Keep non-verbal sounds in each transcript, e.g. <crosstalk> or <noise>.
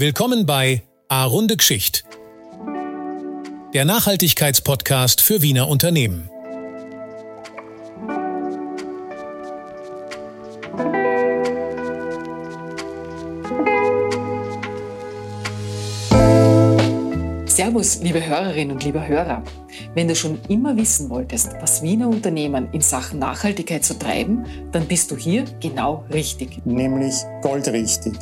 Willkommen bei A Runde Geschicht, der Nachhaltigkeitspodcast für Wiener Unternehmen. Servus, liebe Hörerinnen und liebe Hörer. Wenn du schon immer wissen wolltest, was Wiener Unternehmen in Sachen Nachhaltigkeit so treiben, dann bist du hier genau richtig. Nämlich goldrichtig.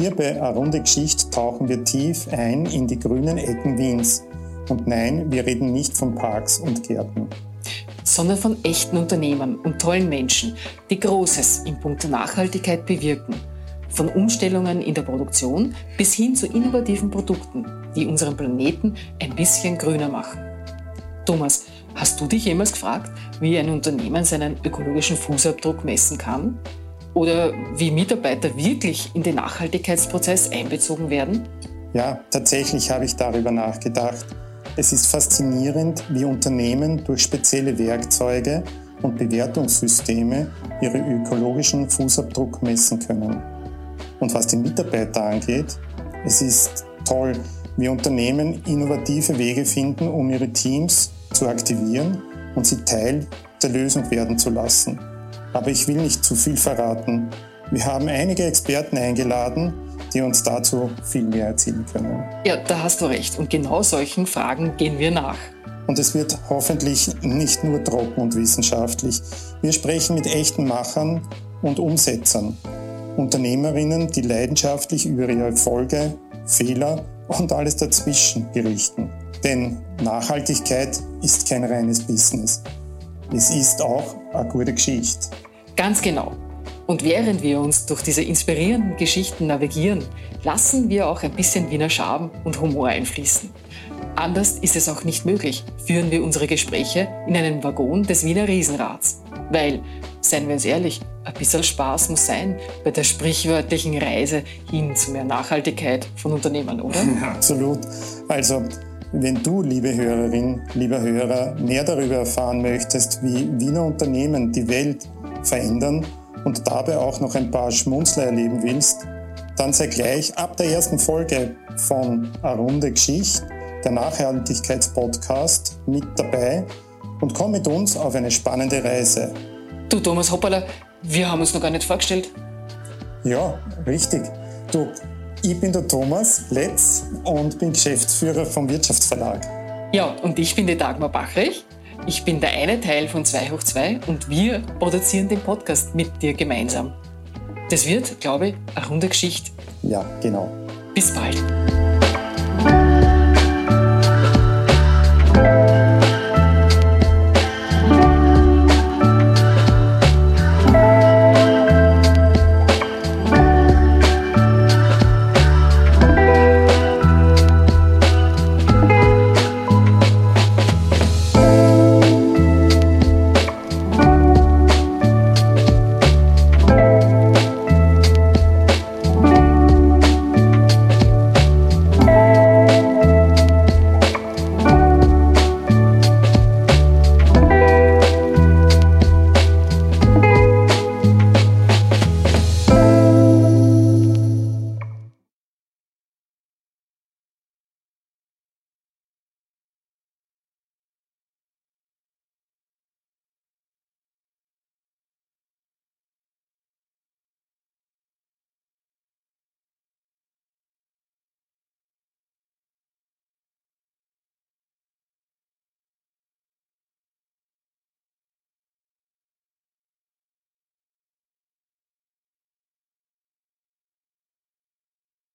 Hier bei A Runde Geschichte tauchen wir tief ein in die grünen Ecken Wiens. Und nein, wir reden nicht von Parks und Gärten. Sondern von echten Unternehmern und tollen Menschen, die Großes in puncto Nachhaltigkeit bewirken. Von Umstellungen in der Produktion bis hin zu innovativen Produkten, die unseren Planeten ein bisschen grüner machen. Thomas, hast du dich jemals gefragt, wie ein Unternehmen seinen ökologischen Fußabdruck messen kann? Oder wie Mitarbeiter wirklich in den Nachhaltigkeitsprozess einbezogen werden? Ja, tatsächlich habe ich darüber nachgedacht. Es ist faszinierend, wie Unternehmen durch spezielle Werkzeuge und Bewertungssysteme ihren ökologischen Fußabdruck messen können. Und was die Mitarbeiter angeht, es ist toll, wie Unternehmen innovative Wege finden, um ihre Teams zu aktivieren und sie Teil der Lösung werden zu lassen. Aber ich will nicht zu viel verraten. Wir haben einige Experten eingeladen, die uns dazu viel mehr erzählen können. Ja, da hast du recht. Und genau solchen Fragen gehen wir nach. Und es wird hoffentlich nicht nur trocken und wissenschaftlich. Wir sprechen mit echten Machern und Umsetzern. Unternehmerinnen, die leidenschaftlich über ihre Erfolge, Fehler und alles dazwischen berichten. Denn Nachhaltigkeit ist kein reines Business. Es ist auch eine gute Geschichte. Ganz genau. Und während wir uns durch diese inspirierenden Geschichten navigieren, lassen wir auch ein bisschen Wiener Charme und Humor einfließen. Anders ist es auch nicht möglich, führen wir unsere Gespräche in einem Waggon des Wiener Riesenrads. Weil, seien wir uns ehrlich, ein bisschen Spaß muss sein bei der sprichwörtlichen Reise hin zu mehr Nachhaltigkeit von Unternehmen, oder? Ja, <laughs> absolut. Also, wenn du, liebe Hörerin, lieber Hörer, mehr darüber erfahren möchtest, wie Wiener Unternehmen die Welt verändern und dabei auch noch ein paar Schmunzler erleben willst, dann sei gleich ab der ersten Folge von A Runde Geschichte, der Nachhaltigkeitspodcast, mit dabei und komm mit uns auf eine spannende Reise. Du Thomas Hoppala, wir haben uns noch gar nicht vorgestellt. Ja, richtig. Du, ich bin der Thomas Letz und bin Geschäftsführer vom Wirtschaftsverlag. Ja, und ich bin die Dagmar Bachrich. Ich bin der eine Teil von 2 hoch 2 und wir produzieren den Podcast mit dir gemeinsam. Das wird, glaube ich, eine runde Geschichte. Ja, genau. Bis bald.